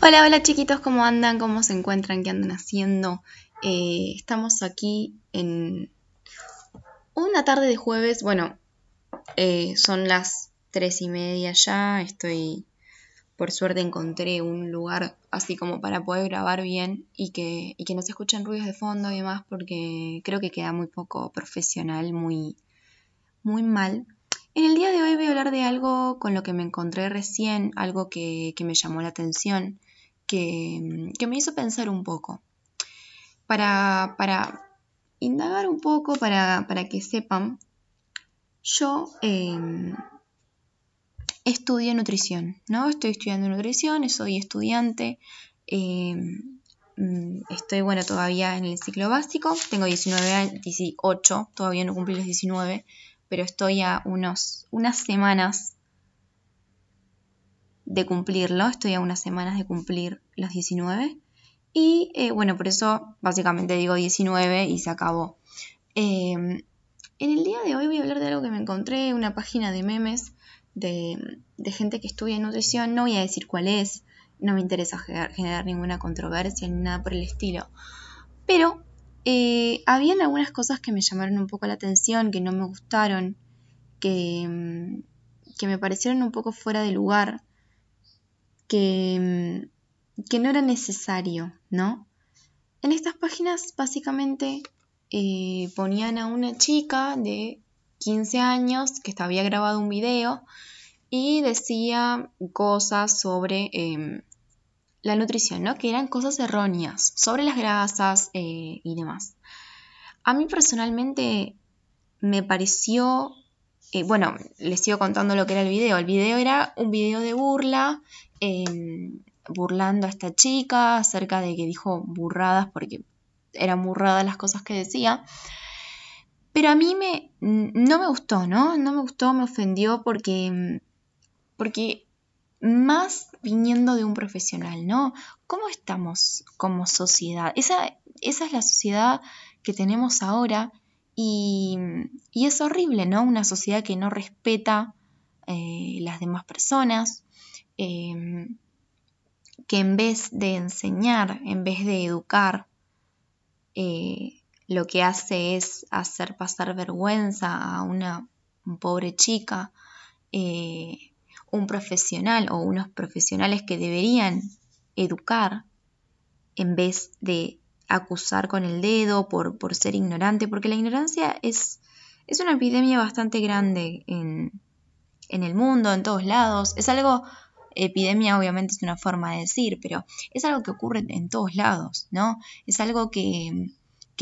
Hola, hola chiquitos, ¿cómo andan? ¿Cómo se encuentran? ¿Qué andan haciendo? Eh, estamos aquí en una tarde de jueves. Bueno, eh, son las tres y media ya. Estoy, por suerte, encontré un lugar así como para poder grabar bien y que, y que no se escuchen ruidos de fondo y demás, porque creo que queda muy poco profesional, muy, muy mal. En el día de hoy voy a hablar de algo con lo que me encontré recién, algo que, que me llamó la atención que, me hizo pensar un poco. Para, para indagar un poco, para, que sepan, yo em, estudio nutrición, ¿no? Estoy estudiando nutrición, soy estudiante, em, mm, estoy, bueno, todavía en el ciclo básico, tengo 19 años, 18, todavía no cumplí los 19, pero estoy a unos, unas semanas de cumplirlo, estoy a unas semanas de cumplir los 19 y eh, bueno, por eso básicamente digo 19 y se acabó. Em, en el día de hoy voy a hablar de algo que me encontré, una página de memes de, gente que estudia nutrición, no voy a decir cuál es, no me interesa generar, ninguna controversia ni nada por el estilo, pero eh, habían algunas cosas que me llamaron un poco la atención, que no me gustaron, que, em, que me parecieron un poco fuera de lugar que, que no era necesario, ¿no? En estas páginas básicamente eh, ponían a una chica de 15 años que había grabado un video y decía cosas sobre em, la nutrición, ¿no? Que eran cosas erróneas sobre las grasas eh, y demás. A mí personalmente me pareció, eh, bueno, les sigo contando lo que era el video. El video era un video de burla Em, burlando a esta chica acerca de que dijo burradas porque eran burradas las cosas que decía. Pero a mí me, no me gustó, ¿no? No me gustó, me ofendió porque, porque más viniendo de un profesional, ¿no? ¿Cómo estamos como sociedad? Esa, esa es la sociedad que tenemos ahora y, es horrible, ¿no? Una sociedad que no respeta eh, las demás personas, Em, que en vez de enseñar, en vez de educar, eh, lo que hace es hacer pasar vergüenza a una pobre chica, eh, un profesional o unos profesionales que deberían educar en vez de acusar con el dedo por, por ser ignorante, porque la ignorancia es, es una epidemia bastante grande en, en el mundo, en todos lados, es algo epidemia obviamente es una forma de decir, pero es algo que ocurre en todos lados, ¿no? Es algo que,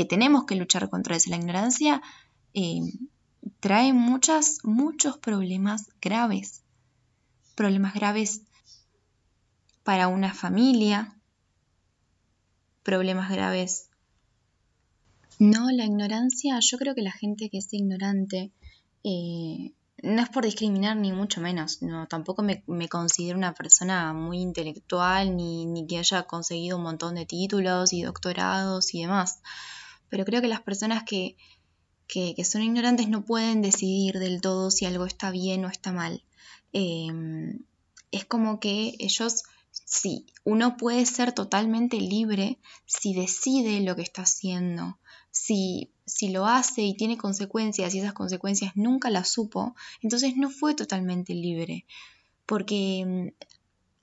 tenemos que luchar contra eso. La ignorancia eh, trae muchas, muchos problemas graves. Problemas graves para una familia, problemas graves. No, la ignorancia, yo creo que la gente que es ignorante eh, no es por discriminar ni mucho menos, no, tampoco me, considero una persona muy intelectual ni, que haya conseguido un montón de títulos y doctorados y demás, pero creo que las personas que, son ignorantes no pueden decidir del todo si algo está bien o está mal. Em, es como que ellos, sí, uno puede ser totalmente libre si decide lo que está haciendo, si si lo hace y tiene consecuencias y esas consecuencias nunca las supo, entonces no fue totalmente libre. Porque mm,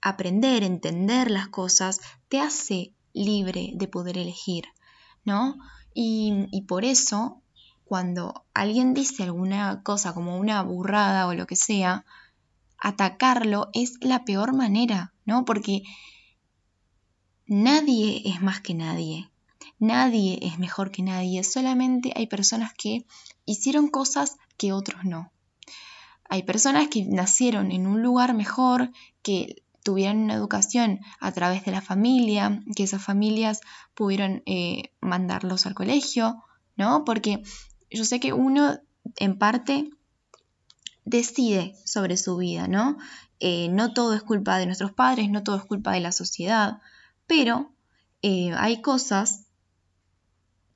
aprender, entender las cosas, te hace libre de poder elegir, ¿no? Y, y por eso, cuando alguien dice alguna cosa como una burrada o lo que sea, atacarlo es la peor manera, ¿no? Porque nadie es más que nadie. Nadie es mejor que nadie, solamente hay personas que hicieron cosas que otros no. Hay personas que nacieron en un lugar mejor, que tuvieron una educación a través de la familia, que esas familias pudieron eh, mandarlos al colegio, ¿no? Porque yo sé que uno en parte decide sobre su vida, ¿no? Eh, no todo es culpa de nuestros padres, no todo es culpa de la sociedad, pero eh, hay cosas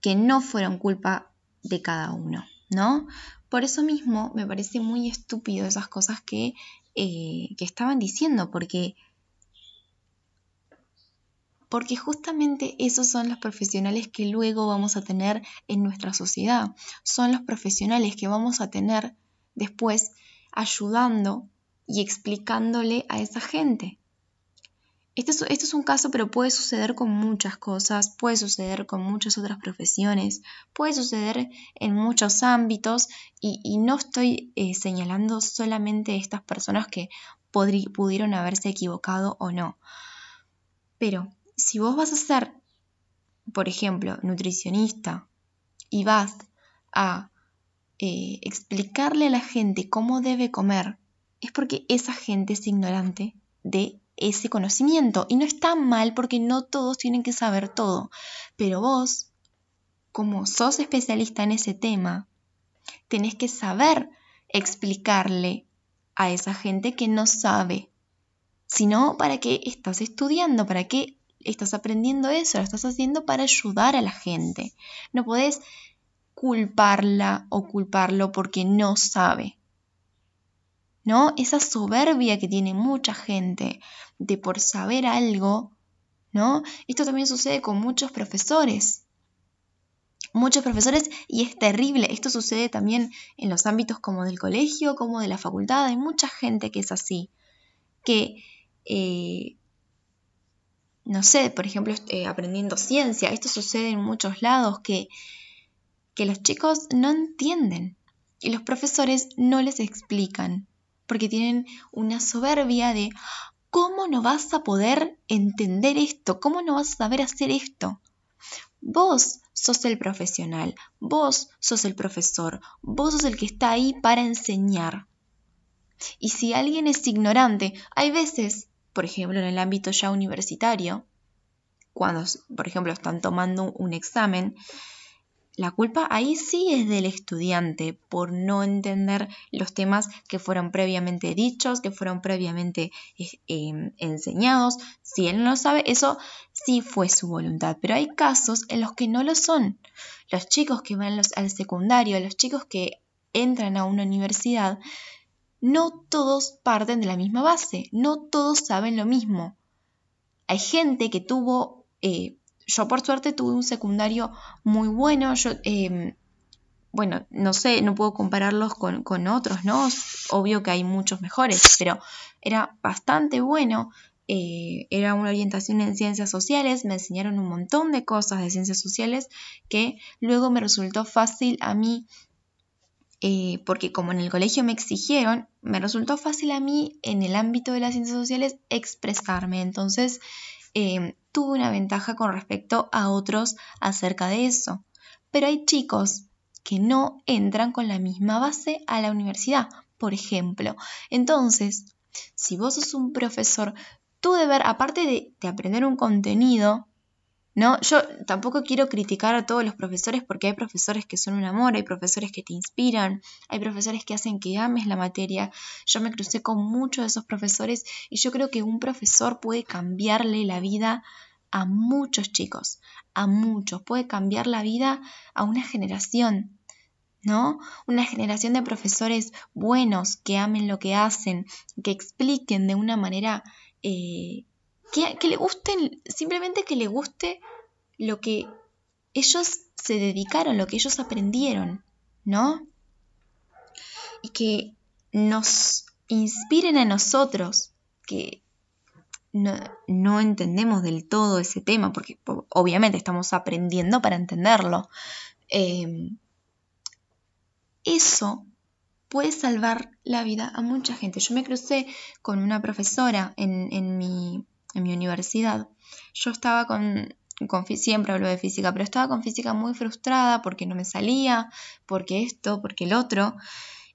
que no fueron culpa de cada uno, ¿no? Por eso mismo me parece muy estúpido esas cosas que, eh, que estaban diciendo, porque porque justamente esos son los profesionales que luego vamos a tener en nuestra sociedad. Son los profesionales que vamos a tener después ayudando y explicándole a esa gente. Este es, es, un caso, pero puede suceder con muchas cosas, puede suceder con muchas otras profesiones, puede suceder en muchos ámbitos y, no estoy eh, señalando solamente estas personas que pudieron haberse equivocado o no. Pero si vos vas a ser, por ejemplo, nutricionista y vas a eh, explicarle a la gente cómo debe comer, es porque esa gente es ignorante de ese conocimiento. Y no está mal porque no todos tienen que saber todo. Pero vos, como sos especialista en ese tema, tenés que saber explicarle a esa gente que no sabe. Si no, ¿para qué estás estudiando? ¿Para qué estás aprendiendo eso? Lo estás haciendo para ayudar a la gente. No podés culparla o culparlo porque no sabe. Esa soberbia que tiene mucha gente de por saber algo, ¿no? Esto también sucede con muchos profesores. Muchos profesores y es terrible. Esto sucede también en los ámbitos como del colegio, como de la facultad. Hay mucha gente que es así. Que, eh, no sé, por ejemplo, eh, aprendiendo ciencia. Esto sucede en muchos lados que, que los chicos no entienden y los profesores no les explican porque tienen una soberbia de, ¿Cómo no vas a poder entender esto? ¿Cómo no vas a saber hacer esto? Vos sos el profesional, vos sos el profesor, vos sos el que está ahí para enseñar. Y si alguien es ignorante, hay veces, por ejemplo en el ámbito ya universitario, cuando, por ejemplo, están tomando un examen, la culpa ahí sí es del estudiante por no entender los temas que fueron previamente dichos, que fueron previamente em, enseñados. Si él no lo sabe, eso sí fue su voluntad. Pero hay casos en los que no lo son. Los chicos que van al secundario, los chicos que entran a una universidad, no todos parten de la misma base, no todos saben lo mismo. Hay gente que tuvo eh, yo por suerte tuve un secundario muy bueno. Yo, em, bueno, no sé, no puedo compararlos con, otros, ¿no? Obvio que hay muchos mejores, pero era bastante bueno. Eh, era una orientación en ciencias sociales, me enseñaron un montón de cosas de ciencias sociales que luego me resultó fácil a mí, eh, porque como en el colegio me exigieron, me resultó fácil a mí en el ámbito de las ciencias sociales expresarme. Entonces, em, tuve una ventaja con respecto a otros acerca de eso. Pero hay chicos que no entran con la misma base a la universidad, por ejemplo. Entonces, si vos sos un profesor, tu deber, aparte de, de aprender un contenido, ¿no? Yo tampoco quiero criticar a todos los profesores porque hay profesores que son un amor, hay profesores que te inspiran, hay profesores que hacen que ames la materia. Yo me crucé con muchos de esos profesores y yo creo que un profesor puede cambiarle la vida a muchos chicos, a muchos, puede cambiar la vida a una generación. ¿No? Una generación de profesores buenos que amen lo que hacen, que expliquen de una manera eh, que, le gusten, simplemente que le guste lo que ellos se dedicaron, lo que ellos aprendieron, ¿no? Y que nos inspiren a nosotros, que no, entendemos del todo ese tema, porque obviamente estamos aprendiendo para entenderlo. Em, eso puede salvar la vida a mucha gente. Yo me crucé con una profesora en mi en mi universidad, yo estaba con, siempre hablo de física, pero estaba con física muy frustrada porque no me salía, porque esto, porque el otro.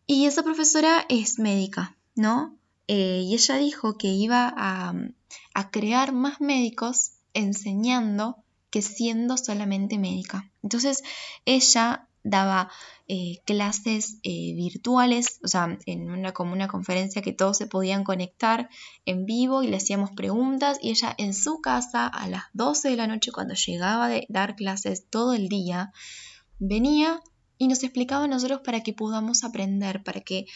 Y esa profesora es médica, ¿no? Eh, y ella dijo que iba a, a crear más médicos enseñando que siendo solamente médica. Entonces ella daba eh, clases eh, virtuales, o sea, en una, como una conferencia que todos se podían conectar en vivo y le hacíamos preguntas y ella en su casa a las 12 de la noche cuando llegaba de dar clases todo el día, venía y nos explicaba a nosotros para que podamos aprender, para que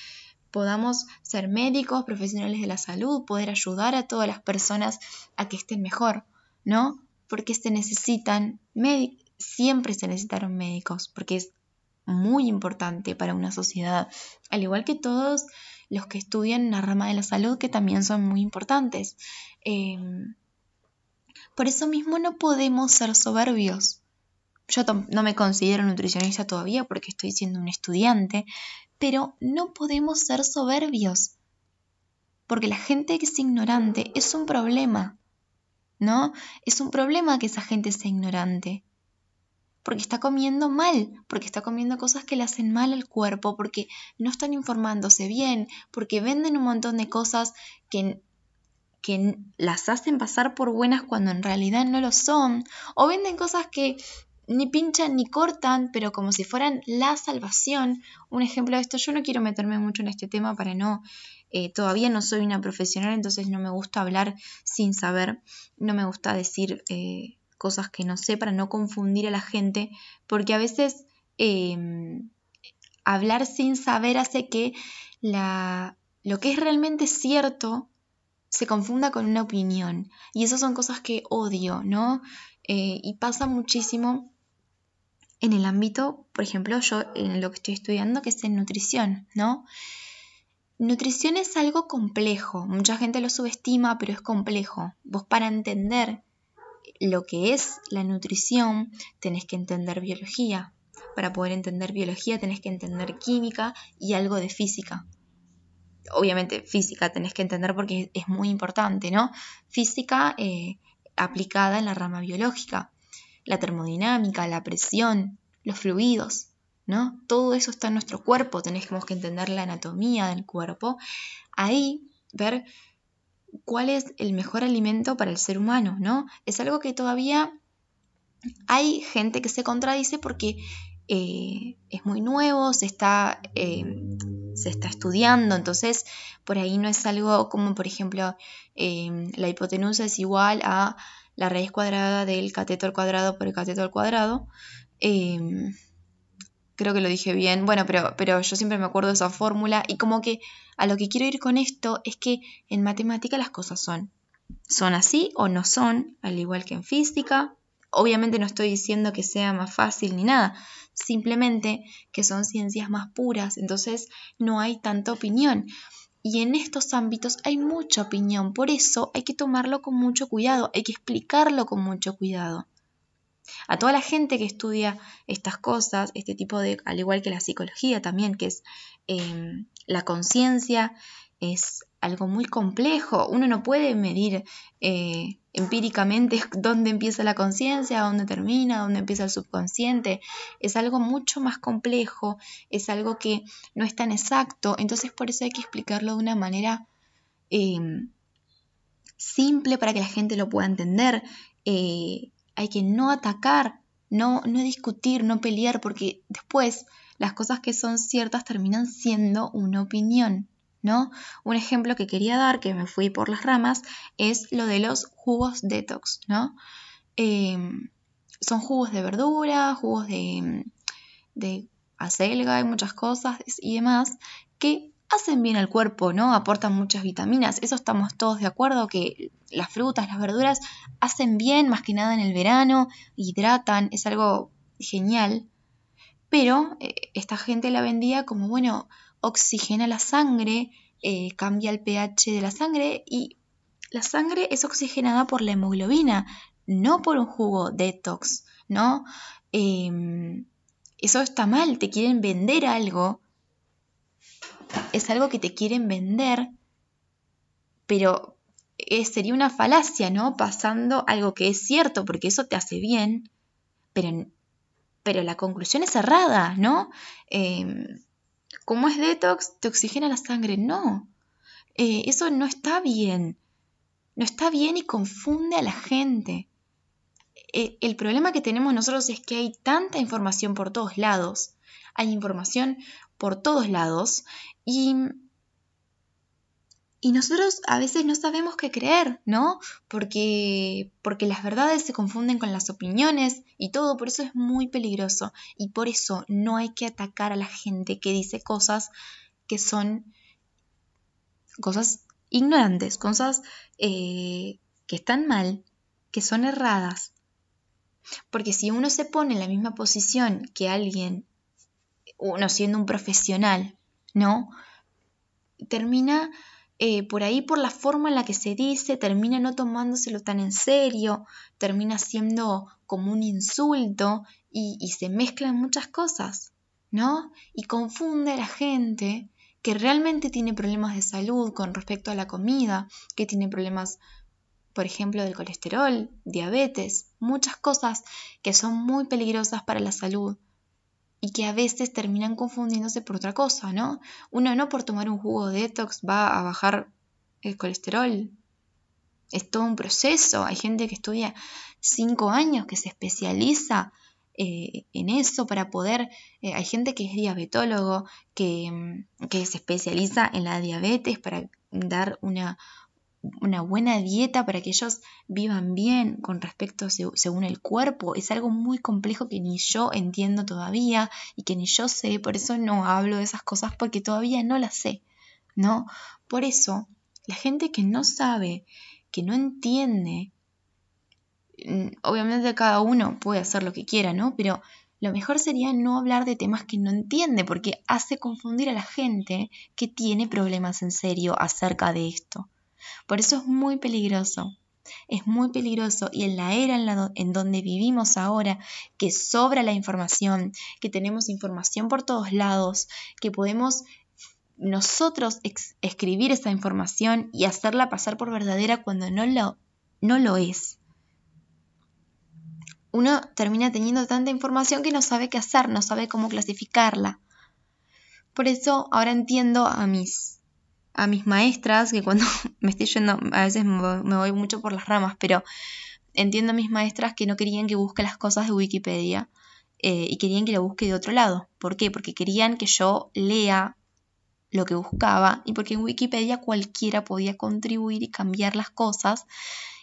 podamos ser médicos, profesionales de la salud, poder ayudar a todas las personas a que estén mejor, ¿no? porque se necesitan siempre se necesitaron médicos, porque es muy importante para una sociedad, al igual que todos los que estudian la rama de la salud, que también son muy importantes. Em, por eso mismo no podemos ser soberbios. Yo no me considero nutricionista todavía porque estoy siendo un estudiante, pero no podemos ser soberbios. Porque la gente que es ignorante es un problema, ¿no? Es un problema que esa gente sea ignorante porque está comiendo mal, porque está comiendo cosas que le hacen mal al cuerpo, porque no están informándose bien, porque venden un montón de cosas que, que las hacen pasar por buenas cuando en realidad no lo son, o venden cosas que ni pinchan ni cortan, pero como si fueran la salvación. Un ejemplo de esto, yo no quiero meterme mucho en este tema para no, eh, todavía no soy una profesional, entonces no me gusta hablar sin saber, no me gusta decir eh, cosas que no sé para no confundir a la gente, porque a veces em, hablar sin saber hace que la, lo que es realmente cierto se confunda con una opinión. Y esas son cosas que odio, ¿no? Eh, y pasa muchísimo en el ámbito, por ejemplo, yo en lo que estoy estudiando, que es en nutrición, ¿no? Nutrición es algo complejo, mucha gente lo subestima, pero es complejo. Vos para entender lo que es la nutrición, tenés que entender biología. Para poder entender biología tenés que entender química y algo de física. Obviamente física tenés que entender porque es muy importante, ¿no? Física eh, aplicada en la rama biológica. La termodinámica, la presión, los fluidos, ¿no? Todo eso está en nuestro cuerpo, tenemos que entender la anatomía del cuerpo. Ahí ver cuál es el mejor alimento para el ser humano, ¿no? Es algo que todavía hay gente que se contradice porque eh, es muy nuevo, se está, eh, se está estudiando, entonces por ahí no es algo como, por ejemplo, eh, la hipotenusa es igual a la raíz cuadrada del cateto al cuadrado por el cateto al cuadrado creo que lo dije bien, bueno, pero, pero yo siempre me acuerdo de esa fórmula y como que a lo que quiero ir con esto es que en matemática las cosas son, son así o no son, al igual que en física. Obviamente no estoy diciendo que sea más fácil ni nada, simplemente que son ciencias más puras, entonces no hay tanta opinión. Y en estos ámbitos hay mucha opinión, por eso hay que tomarlo con mucho cuidado, hay que explicarlo con mucho cuidado. A toda la gente que estudia estas cosas, este tipo de, al igual que la psicología también, que es em, la conciencia, es algo muy complejo. Uno no puede medir eh, empíricamente dónde empieza la conciencia, dónde termina, dónde empieza el subconsciente. Es algo mucho más complejo, es algo que no es tan exacto, entonces por eso hay que explicarlo de una manera em, simple para que la gente lo pueda entender. Eh, hay que no atacar, no, no discutir, no pelear, porque después las cosas que son ciertas terminan siendo una opinión, ¿no? Un ejemplo que quería dar, que me fui por las ramas, es lo de los jugos detox, ¿no? Em, son jugos de verdura, jugos de, de acelga y muchas cosas y demás que hacen bien al cuerpo, ¿no? Aportan muchas vitaminas. Eso estamos todos de acuerdo que las frutas, las verduras hacen bien más que nada en el verano, hidratan, es algo genial. Pero eh, esta gente la vendía como, bueno, oxigena la sangre, eh, cambia el pH de la sangre y la sangre es oxigenada por la hemoglobina, no por un jugo detox, ¿no? Em, eso está mal, te quieren vender algo es algo que te quieren vender, pero sería una falacia, ¿no? Pasando algo que es cierto, porque eso te hace bien, pero, pero la conclusión es errada, ¿no? Em, como es detox, te oxigena la sangre. No, eh, eso no está bien. No está bien y confunde a la gente. E, el problema que tenemos nosotros es que hay tanta información por todos lados. Hay información por todos lados y, y nosotros a veces no sabemos qué creer, ¿no? Porque, porque las verdades se confunden con las opiniones y todo, por eso es muy peligroso y por eso no hay que atacar a la gente que dice cosas que son cosas ignorantes, cosas eh, que están mal, que son erradas, Porque si uno se pone en la misma posición que alguien, uno siendo un profesional, ¿no? Termina eh, por ahí, por la forma en la que se dice, termina no tomándoselo tan en serio, termina siendo como un insulto y, y se mezclan muchas cosas, ¿no? Y confunde a la gente que realmente tiene problemas de salud con respecto a la comida, que tiene problemas por ejemplo, del colesterol, diabetes, muchas cosas que son muy peligrosas para la salud y que a veces terminan confundiéndose por otra cosa, ¿no? Uno no por tomar un jugo de detox va a bajar el colesterol. Es todo un proceso. Hay gente que estudia cinco años, que se especializa eh, en eso para poder... Eh, hay gente que es diabetólogo, que, que se especializa en la diabetes para dar una, una buena dieta para que ellos vivan bien con respecto según el cuerpo es algo muy complejo que ni yo entiendo todavía y que ni yo sé, por eso no hablo de esas cosas porque todavía no las sé, ¿no? Por eso, la gente que no sabe, que no entiende, mm, obviamente cada uno puede hacer lo que quiera, ¿no? Pero lo mejor sería no hablar de temas que no entiende, porque hace confundir a la gente que tiene problemas en serio acerca de esto. Por eso es muy peligroso. Es muy peligroso y en la era en, donde vivimos ahora, que sobra la información, que tenemos información por todos lados, que podemos nosotros escribir esa información y hacerla pasar por verdadera cuando no lo, no lo es. Uno termina teniendo tanta información que no sabe qué hacer, no sabe cómo clasificarla. Por eso ahora entiendo a mis a mis maestras, que cuando me estoy yendo, a veces me voy mucho por las ramas, pero entiendo a mis maestras que no querían que busque las cosas de Wikipedia eh, y querían que lo busque de otro lado. ¿Por qué? Porque querían que yo lea lo que buscaba y porque en Wikipedia cualquiera podía contribuir y cambiar las cosas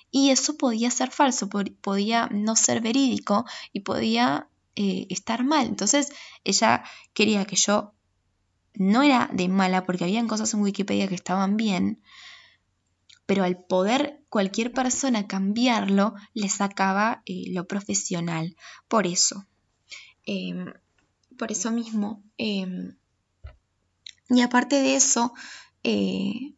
y eso podía ser falso, podía no ser verídico y podía eh, estar mal. Entonces ella quería que yo no era de mala porque habían cosas en Wikipedia que estaban bien, pero al poder cualquier persona cambiarlo, le sacaba eh, lo profesional. Por eso, em, por eso mismo. Em, y aparte de eso, eh,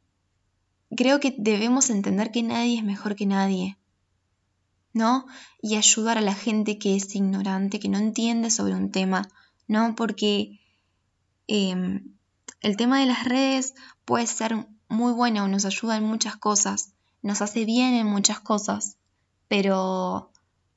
creo que debemos entender que nadie es mejor que nadie. ¿no? Y ayudar a la gente que es ignorante, que no entiende sobre un tema, ¿no? Porque Em, el tema de las redes puede ser muy bueno, nos ayuda en muchas cosas, nos hace bien en muchas cosas, pero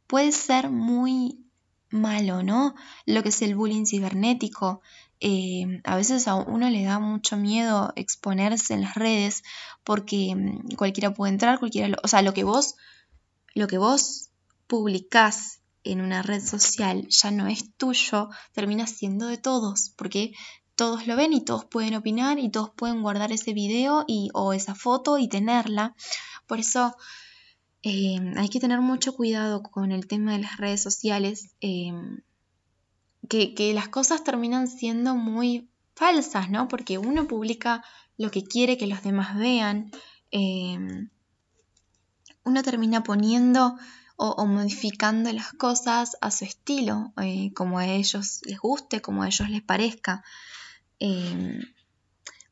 puede ser muy malo, ¿no? Lo que es el bullying cibernético. Em, a veces a uno le da mucho miedo exponerse en las redes porque em, cualquiera puede entrar, cualquiera, o sea, lo que vos, lo que vos publicás en una red social ya no es tuyo, termina siendo de todos, porque todos lo ven y todos pueden opinar y todos pueden guardar ese video y, o esa foto y tenerla. Por eso eh, hay que tener mucho cuidado con el tema de las redes sociales, eh, que, las cosas terminan siendo muy falsas, ¿no? Porque uno publica lo que quiere que los demás vean. Eh, uno termina poniendo o, modificando las cosas a su estilo, como a ellos les guste, como a ellos les parezca. Em,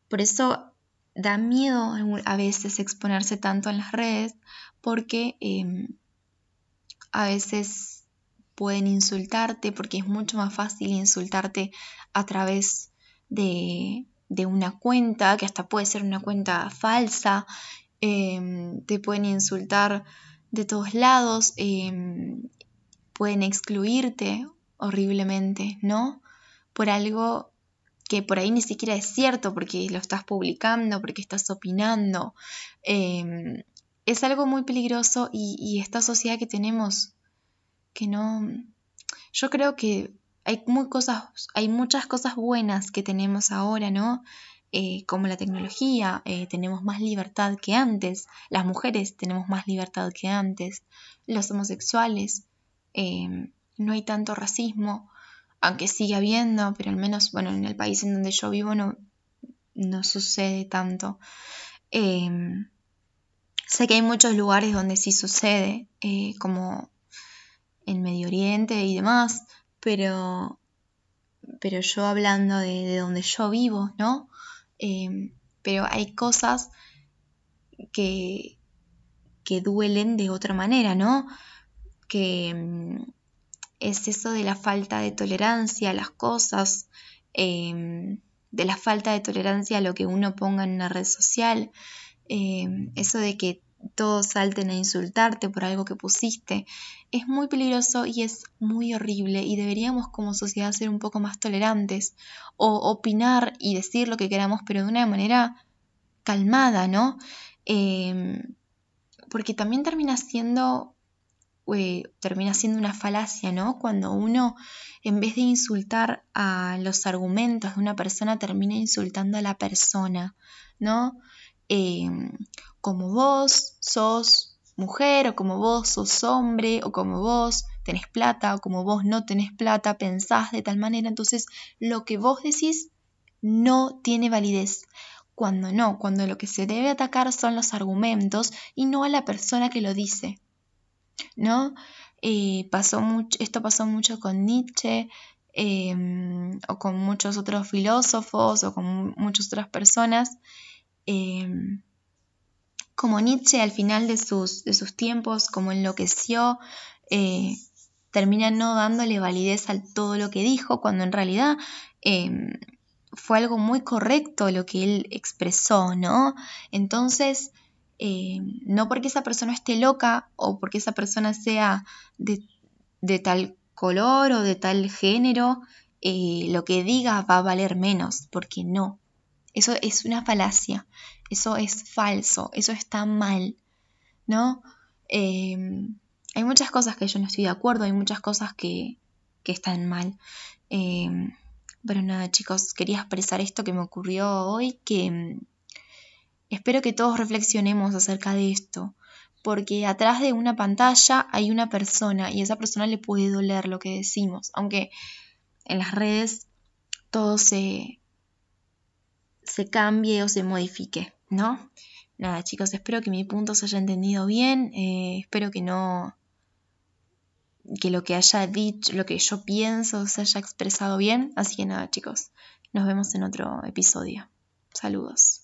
por eso da miedo a veces exponerse tanto en las redes porque em, a veces pueden insultarte porque es mucho más fácil insultarte a través de, una cuenta, que hasta puede ser una cuenta falsa, em, te pueden insultar de todos lados, pueden excluirte horriblemente, ¿no? Por algo que por ahí ni siquiera es cierto porque lo estás publicando, porque estás opinando. Em, es algo muy peligroso y, esta sociedad que tenemos, que no... Yo creo que hay, muy cosas, hay muchas cosas buenas que tenemos ahora, ¿no? Eh, como la tecnología, eh, tenemos más libertad que antes, las mujeres tenemos más libertad que antes, los homosexuales, em, no hay tanto racismo, aunque sigue habiendo, pero al menos, bueno, en el país en donde yo vivo no, no sucede tanto. Em, sé que hay muchos lugares donde sí sucede, eh, como en Medio Oriente y demás, pero, pero yo hablando de, donde yo vivo, ¿no? Em, pero hay cosas que, que duelen de otra manera, ¿no? Que em, es eso de la falta de tolerancia a las cosas, em, de la falta de tolerancia a lo que uno ponga en una red social, eso de que todos salten a insultarte por algo que pusiste. Es muy peligroso y es muy horrible y deberíamos como sociedad ser un poco más tolerantes o opinar y decir lo que queramos pero de una manera calmada, ¿no? Em, porque también termina siendo eh, termina siendo una falacia, ¿no? Cuando uno, en vez de insultar a los argumentos de una persona, termina insultando a la persona, ¿no? Em, como vos sos mujer o como vos sos hombre o como vos tenés plata o como vos no tenés plata, pensás de tal manera, entonces lo que vos decís no tiene validez. Cuando no, cuando lo que se debe atacar son los argumentos y no a la persona que lo dice. ¿No? Eh, pasó mucho, esto pasó mucho con Nietzsche em, o con muchos otros filósofos o con muchas otras personas. Em, como Nietzsche al final de sus, tiempos, como enloqueció, eh, termina no dándole validez a todo lo que dijo, cuando en realidad em, fue algo muy correcto lo que él expresó, ¿no? Entonces, em, no porque esa persona esté loca o porque esa persona sea de, de tal color o de tal género, eh, lo que diga va a valer menos, porque no. Eso es una falacia eso es falso, eso está mal, ¿no? Em, hay muchas cosas que yo no estoy de acuerdo, hay muchas cosas que, están mal. Em, pero nada, chicos, quería expresar esto que me ocurrió hoy, que em, espero que todos reflexionemos acerca de esto, porque atrás de una pantalla hay una persona y a esa persona le puede doler lo que decimos, aunque en las redes todo se, se cambie o se modifique. ¿no? Nada, chicos, espero que mi punto se haya entendido bien, eh, espero que no, que lo que haya dicho, lo que yo pienso se haya expresado bien, así que nada, chicos, nos vemos en otro episodio. Saludos.